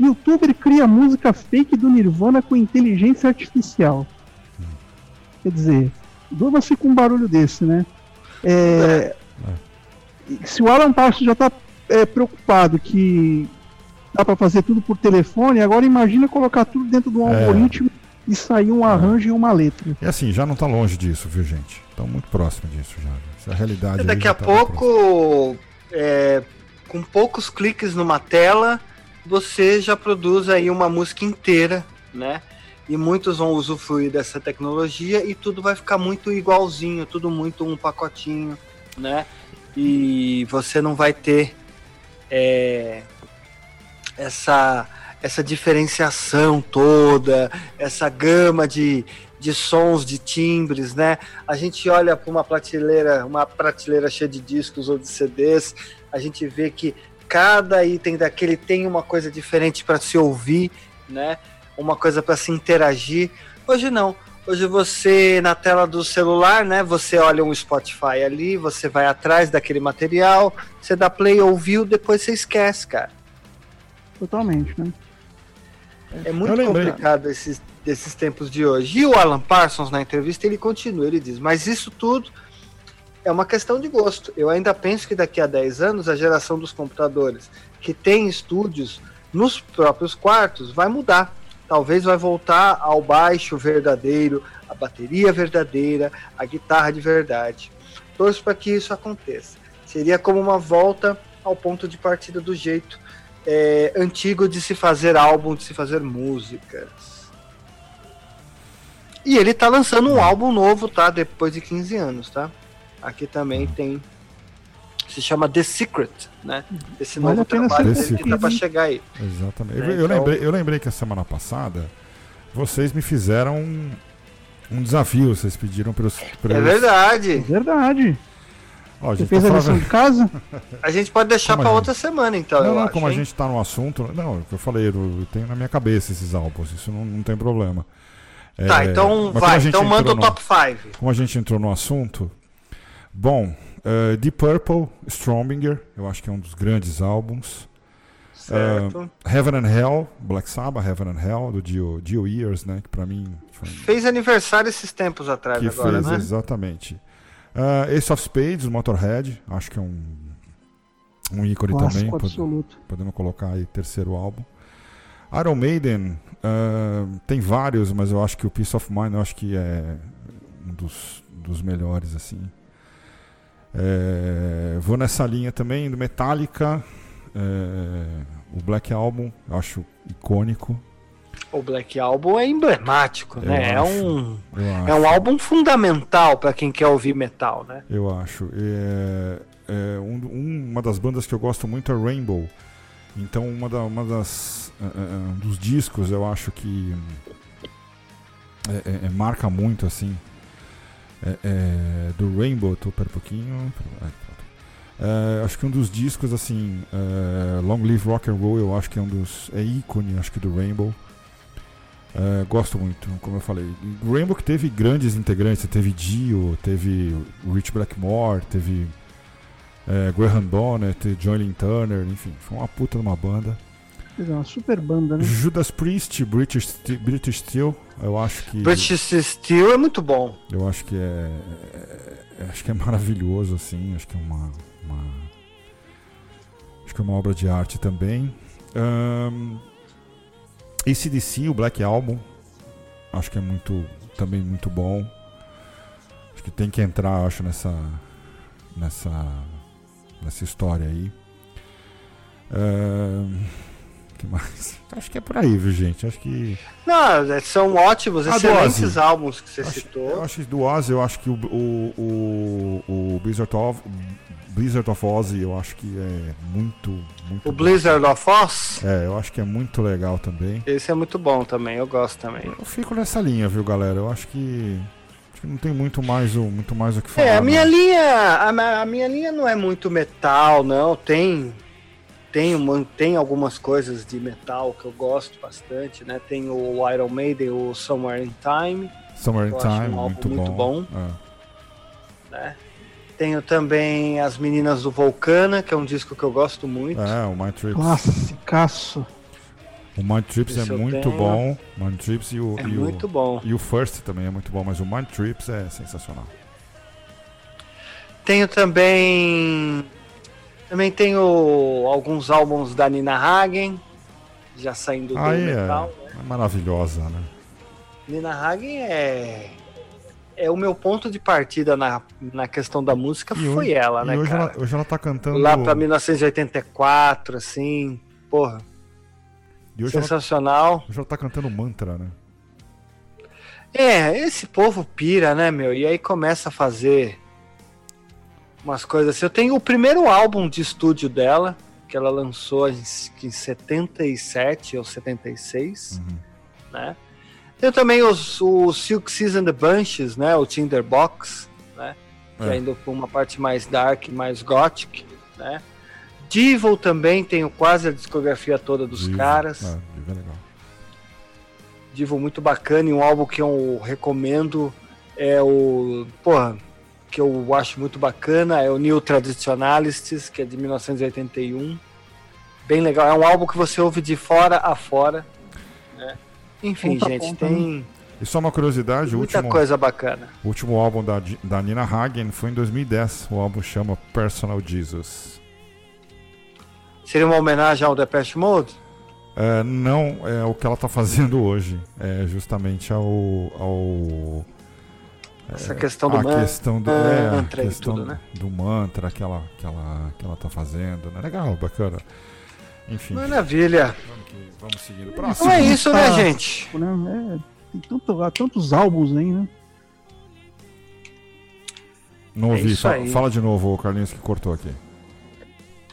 Youtuber cria música fake do Nirvana com inteligência artificial. Quer dizer, durma-se com um barulho desse, né? É, é. Se o Alan Parsons já está é, preocupado que dá para fazer tudo por telefone, agora imagina colocar tudo dentro de um é. algoritmo e sair um arranjo e uma letra.
E assim, já não está longe disso, viu, gente? Está muito próximo disso já. Essa realidade.
Daqui a tá pouco, é, com poucos cliques numa tela, você já produz aí uma música inteira, né? E muitos vão usufruir dessa tecnologia e tudo vai ficar muito igualzinho, tudo muito um pacotinho, né? E você não vai ter é, essa essa diferenciação toda, essa gama de, de sons, de timbres, né? A gente olha para uma prateleira, uma prateleira cheia de discos ou de CDs, a gente vê que cada item daquele tem uma coisa diferente para se ouvir, né? Uma coisa para se interagir. Hoje não. Hoje você na tela do celular, né? Você olha um Spotify ali, você vai atrás daquele material, você dá play, ouviu, depois você esquece, cara.
Totalmente, né?
É muito complicado esses, esses tempos de hoje. E o Alan Parsons, na entrevista, ele continua, ele diz, mas isso tudo é uma questão de gosto. Eu ainda penso que daqui a 10 anos a geração dos computadores que tem estúdios nos próprios quartos vai mudar. Talvez vai voltar ao baixo verdadeiro, a bateria verdadeira, a guitarra de verdade. Torço para que isso aconteça. Seria como uma volta ao ponto de partida do jeito é, antigo de se fazer álbum, de se fazer músicas. E ele tá lançando um álbum novo, tá? Depois de 15 anos, tá? Aqui também tem. Se chama The Secret, né? Esse novo trabalho que tá pra chegar aí.
Exatamente. Né? Eu, eu, então... lembrei, eu lembrei que a semana passada vocês me fizeram um, um desafio. Vocês pediram para os.
É verdade. É
verdade.
Ó, Você fez tá a lição de casa? A gente pode deixar para outra semana, então.
Não,
não,
acho, como hein? a gente tá no assunto. Não, eu falei, eu tenho na minha cabeça esses álbuns, isso não, não tem problema.
Tá, é, então vai, então manda o top 5.
Como a gente entrou no assunto, Bom, uh, Deep Purple, Strombinger, eu acho que é um dos grandes álbuns. Certo. Uh, Heaven and Hell, Black Sabbath, Heaven and Hell, do Dio, Dio Ears, né? Que pra mim.
Foi... Fez aniversário esses tempos atrás,
que
agora,
fez, né? Exatamente. Uh, Ace of Spades, Motorhead, acho que é um, um ícone Clássico também. Absoluto. Podemos colocar aí terceiro álbum. Iron Maiden, uh, tem vários, mas eu acho que o Peace of Mind eu acho que é um dos, dos melhores, assim. É, vou nessa linha também do Metallica, é, o Black Album, acho icônico.
O Black Album é emblemático, eu né? É acho, é um, é um álbum fundamental para quem quer ouvir metal, né?
Eu acho. É, é um, uma das bandas que eu gosto muito é Rainbow. Então, uma, da, uma das uh, uh, dos discos eu acho que é, marca muito assim é, é, do Rainbow, tô pera um pouquinho. É, acho que um dos discos, assim, é, Long Live Rock and Roll, eu acho que é um dos. É ícone, acho que do Rainbow. Gosto muito, como eu falei. O Rainbow que teve grandes integrantes, teve Dio, teve Rich Blackmore, teve é, Graham Bonnet, Joylin Turner, enfim, foi uma puta de uma banda.
É uma super banda, né?
Judas Priest, British, British Steel, eu acho que.
British Steel é muito bom.
Eu acho que é, é, é, acho que é maravilhoso, assim. Acho que é uma, uma acho que é uma obra de arte também. Um, ACDC, o Black Album, acho que é muito, também muito bom. Acho que tem que entrar, acho, nessa, nessa, nessa história aí. Um, que mais? Acho que é por aí, viu, gente? Acho que.
Não, é, são ótimos, ah, excelentes álbuns que você
acho,
citou.
Eu acho do Ozzy, eu acho que o, o, o, o Blizzard of. Blizzard of Ozzy, eu acho que é muito, muito
O bom. Blizzard of Oz?
É, eu acho que é muito legal também.
Esse é muito bom também, eu gosto também.
Eu fico nessa linha, viu, galera? Eu acho que Acho que não tem muito mais o, muito mais o que falar.
É, a minha linha. A, a, minha linha não é muito metal, não. Tem. Tem, uma, tem algumas coisas de metal que eu gosto bastante, né? Tem o Iron Maiden, o Somewhere in Time.
Somewhere in Time, um muito, muito bom. bom
é. Né? Tenho também As Meninas do Vulcana, que é um disco que eu gosto muito.
É, o My Trips.
Classicaço.
O Mind Trips é muito bom. Mind Trips e o.
É
e
muito
o,
bom.
E o First também é muito bom, mas o Mind Trips é sensacional.
Tenho também. Também tenho alguns álbuns da Nina Hagen, já saindo do
ah, é. metal. Né? É maravilhosa, né?
Nina Hagen é é o meu ponto de partida na, na questão da música e foi
hoje,
ela, né,
hoje
cara?
Ela, hoje ela tá cantando...
Lá pra 1984, assim, porra. Sensacional.
Ela, hoje ela tá cantando mantra, né?
É, esse povo pira, né, meu? E aí começa a fazer umas coisas assim. Eu tenho o primeiro álbum de estúdio dela, que ela lançou em, em 77 ou 76, uhum. né? Tem também os, o Silk Season the Bunches, né? O Tinderbox, né? Que é. ainda com uma parte mais dark, mais gothic, né? Devil também tenho quase a discografia toda dos Devil. caras. Ah, Devil é legal. Devil muito bacana e um álbum que eu recomendo é o, porra, que eu acho muito bacana, é o New Traditionalists, que é de 1981. Bem legal, é um álbum que você ouve de fora a fora, né? Enfim, ponta gente, ponta, tem. Né?
E só uma curiosidade,
Muita
último,
coisa bacana.
O último álbum da, da Nina Hagen foi em 2010. O álbum chama Personal Jesus.
Seria uma homenagem ao Depeche Mode?
É, não, é o que ela está fazendo hoje. É justamente ao. ao
Essa é, questão do
a
man
questão do, é, mantra questão tudo, né? do mantra que ela, que ela, que ela tá fazendo. Né? Legal, bacana. Enfim.
Maravilha.
Vamos, vamos seguindo.
Próximo. Então é isso, né, gente?
Né? É, tem tanto, há tantos álbuns aí, né?
Não ouvi. É fala, fala, de novo, Carlinhos, que cortou aqui.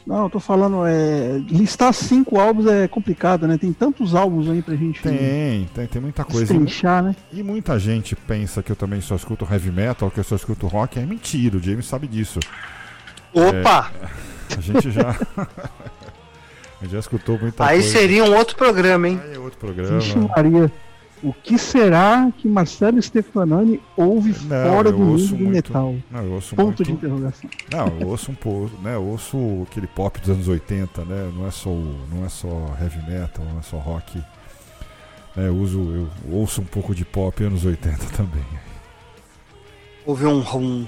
Não, eu tô falando, é, listar cinco álbuns é complicado, né? Tem tantos álbuns aí pra gente.
Tem, tem, tem muita coisa.
Trinchar, né?
E muita gente pensa que eu também só escuto heavy metal, que eu só escuto rock. É mentira, o James sabe disso.
Opa!
É, a gente já. já escutou muita
Aí
coisa.
seria um outro programa, hein?
Aí é outro programa.
Maria. O que será que Marcelo Stefanani ouve não, fora do mundo do metal?
Não, eu ouço
Ponto
muito,
de interrogação.
Não, eu ouço um pouco, né? Eu ouço aquele pop dos anos 80, né? Não é só, não é só heavy metal, não é só rock. É, eu, uso, eu ouço um pouco de pop anos 80 também.
Houve um, um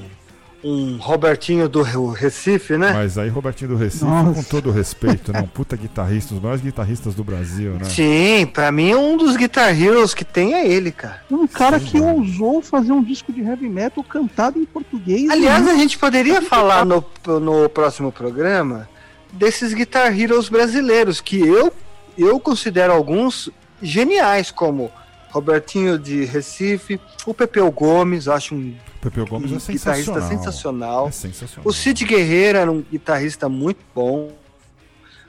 um Robertinho do Recife, né?
Mas aí Robertinho do Recife, Nossa. com todo respeito, né? Um puta guitarrista, um dos maiores guitarristas do Brasil, né?
Sim, pra mim um dos Guitar Heroes que tem é ele, cara.
Um cara Sim, que mano. ousou fazer um disco de heavy metal cantado em português.
Aliás, né? a gente poderia falar no, no próximo programa desses Guitar Heroes brasileiros, que eu, eu considero alguns geniais, como Robertinho de Recife, o Pepeu Gomes, acho um,
Pepeu Gomes é guitarrista
sensacional.
É sensacional.
O Cid Guerreiro era um guitarrista muito bom.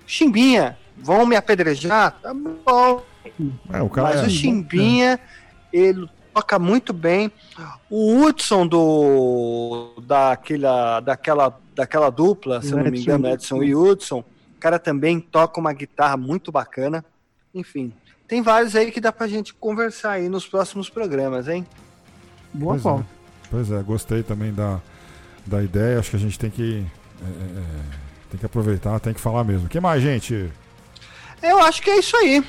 Chimbinha, vão me apedrejar? Tá bom.
É, o cara
Mas é... o Chimbinha, ele toca muito bem. O Hudson do daquela, daquela, daquela dupla, se eu não me engano, Edson e Hudson, o cara também toca uma guitarra muito bacana. Enfim, tem vários aí que dá pra gente conversar aí nos próximos programas, hein?
Boa pois pauta.
É. Pois é, gostei também da, da ideia. Acho que a gente tem que. É, é, é tem que aproveitar, tem que falar mesmo. O que mais, gente?
Eu acho que é isso aí.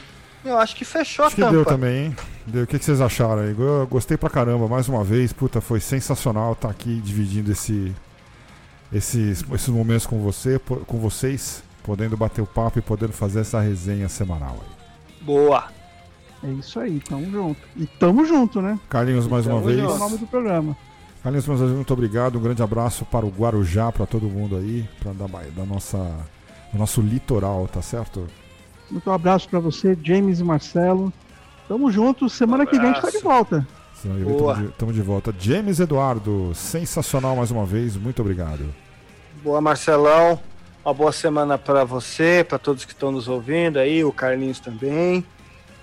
Eu acho que fechou
acho
a tampa.
deu também, hein? Deu. O que, que vocês acharam aí? Eu gostei pra caramba, mais uma vez. Puta, foi sensacional estar tá aqui dividindo esse, esses, esses momentos com você, com vocês, podendo bater o papo e podendo fazer essa resenha semanal aí.
Boa.
É isso aí, tamo junto. E tamo junto, né?
Carlinhos, mais uma vez. É
o nome do programa.
Carlinhos, mais uma vez, muito obrigado. Um grande abraço para o Guarujá, para todo mundo aí, para da, da nossa, do nosso litoral, tá certo?
Muito um abraço para você, James e Marcelo. Tamo junto. Semana um que vem a gente tá de volta.
Boa. Tamo de, tamo de volta. James Eduardo, sensacional mais uma vez. Muito obrigado.
Boa, Marcelão. Uma boa semana para você, para todos que estão nos ouvindo aí, o Carlinhos também.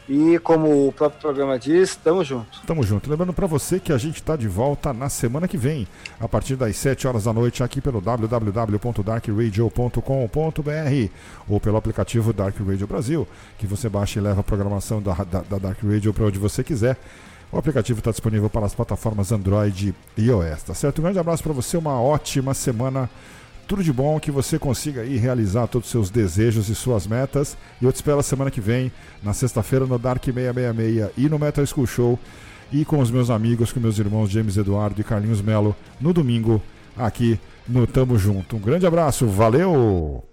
E como o próprio programa diz, tamo junto.
Tamo junto. Lembrando para você que a gente está de volta na semana que vem, a partir das 7 horas da noite, aqui pelo www.darkradio.com.br ou pelo aplicativo Dark Radio Brasil, que você baixa e leva a programação da, da, da Dark Radio para onde você quiser. O aplicativo está disponível para as plataformas Android e iOS, tá certo? Um grande abraço para você, uma ótima semana tudo de bom, que você consiga aí realizar todos os seus desejos e suas metas. E eu te espero semana que vem, na sexta-feira, no Dark 666 e no Metal School Show. E com os meus amigos, com meus irmãos James Eduardo e Carlinhos Melo, no domingo, aqui no Tamo Junto. Um grande abraço, valeu!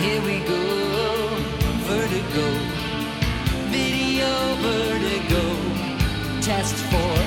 Here we test for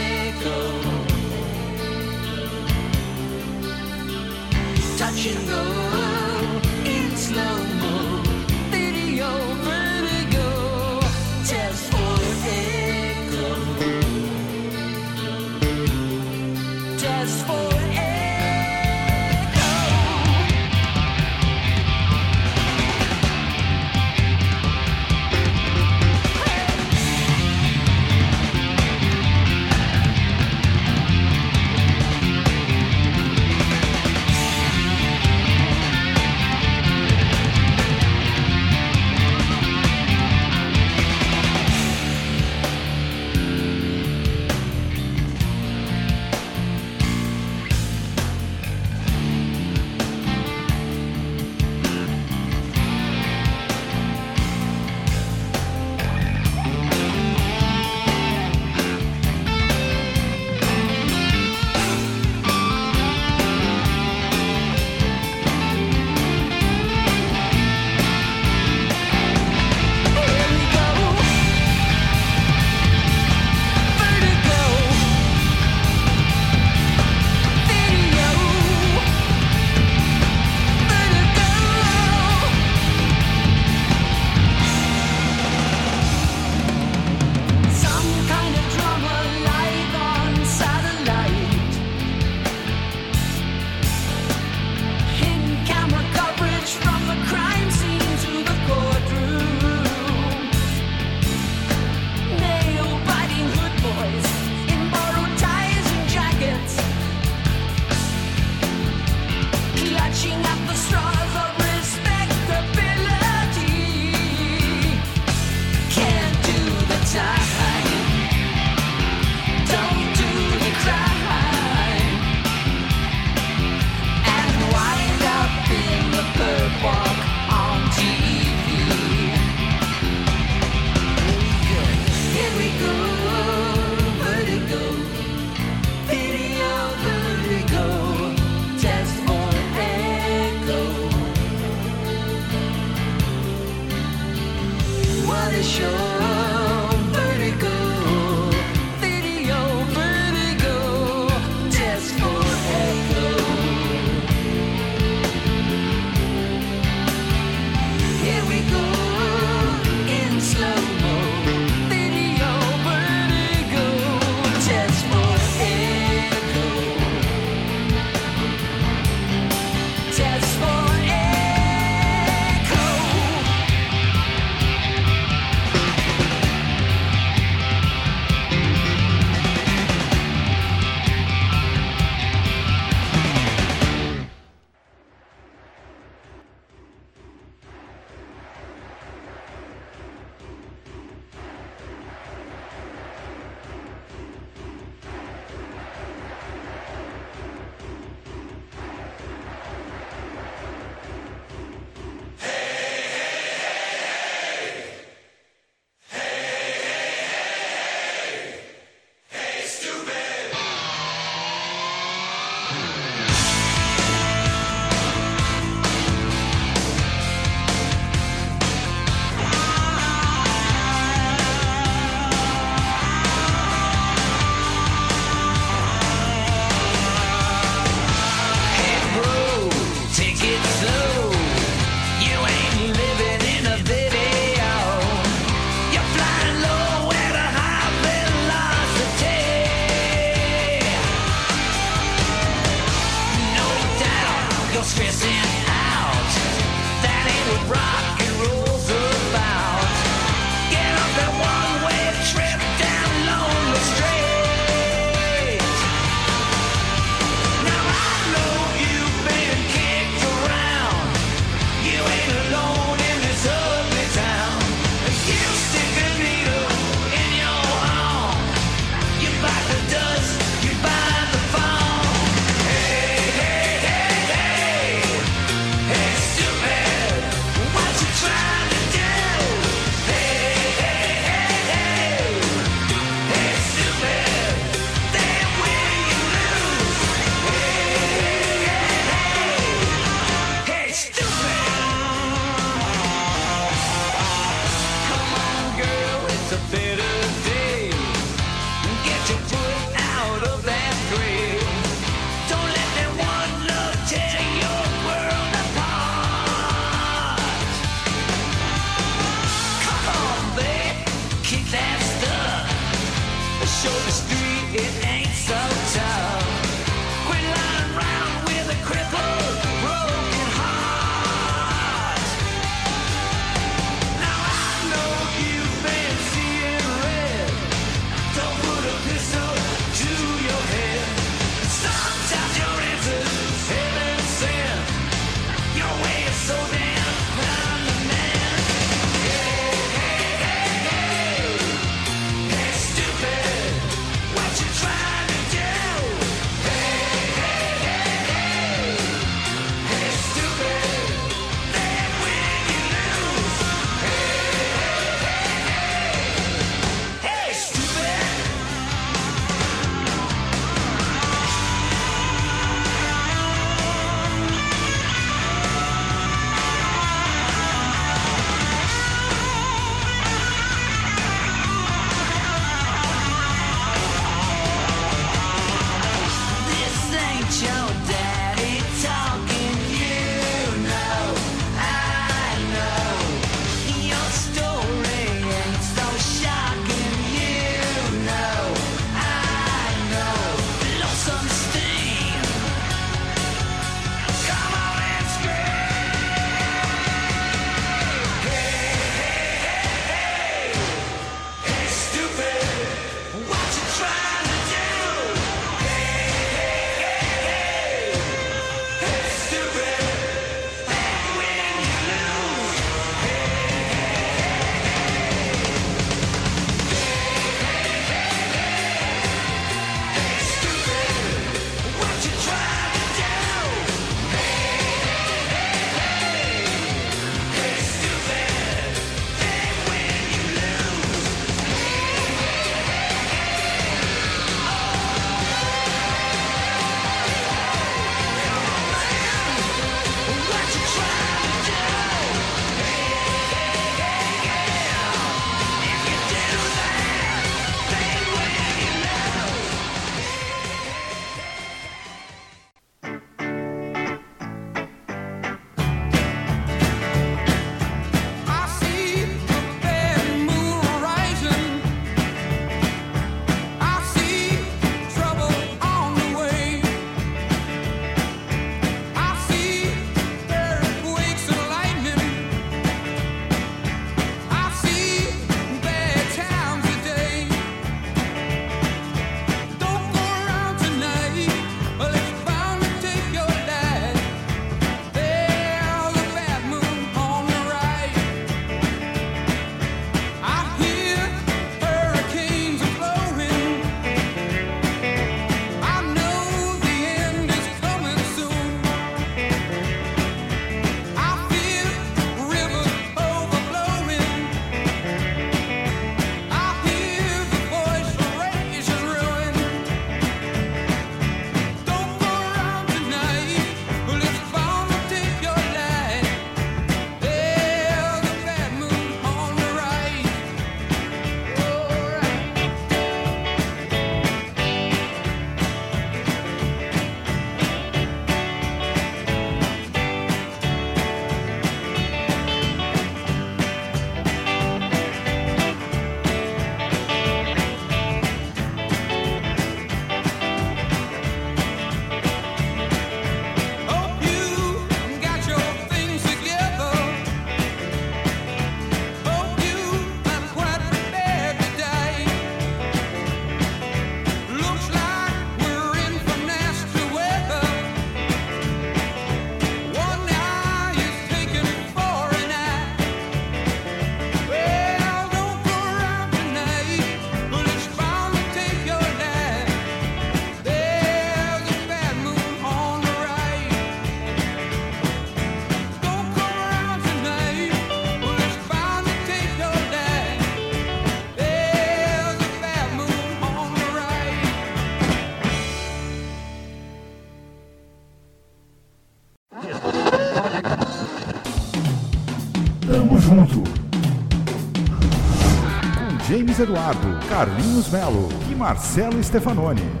Eduardo, Carlinhos Melo e Marcelo Stefanoni.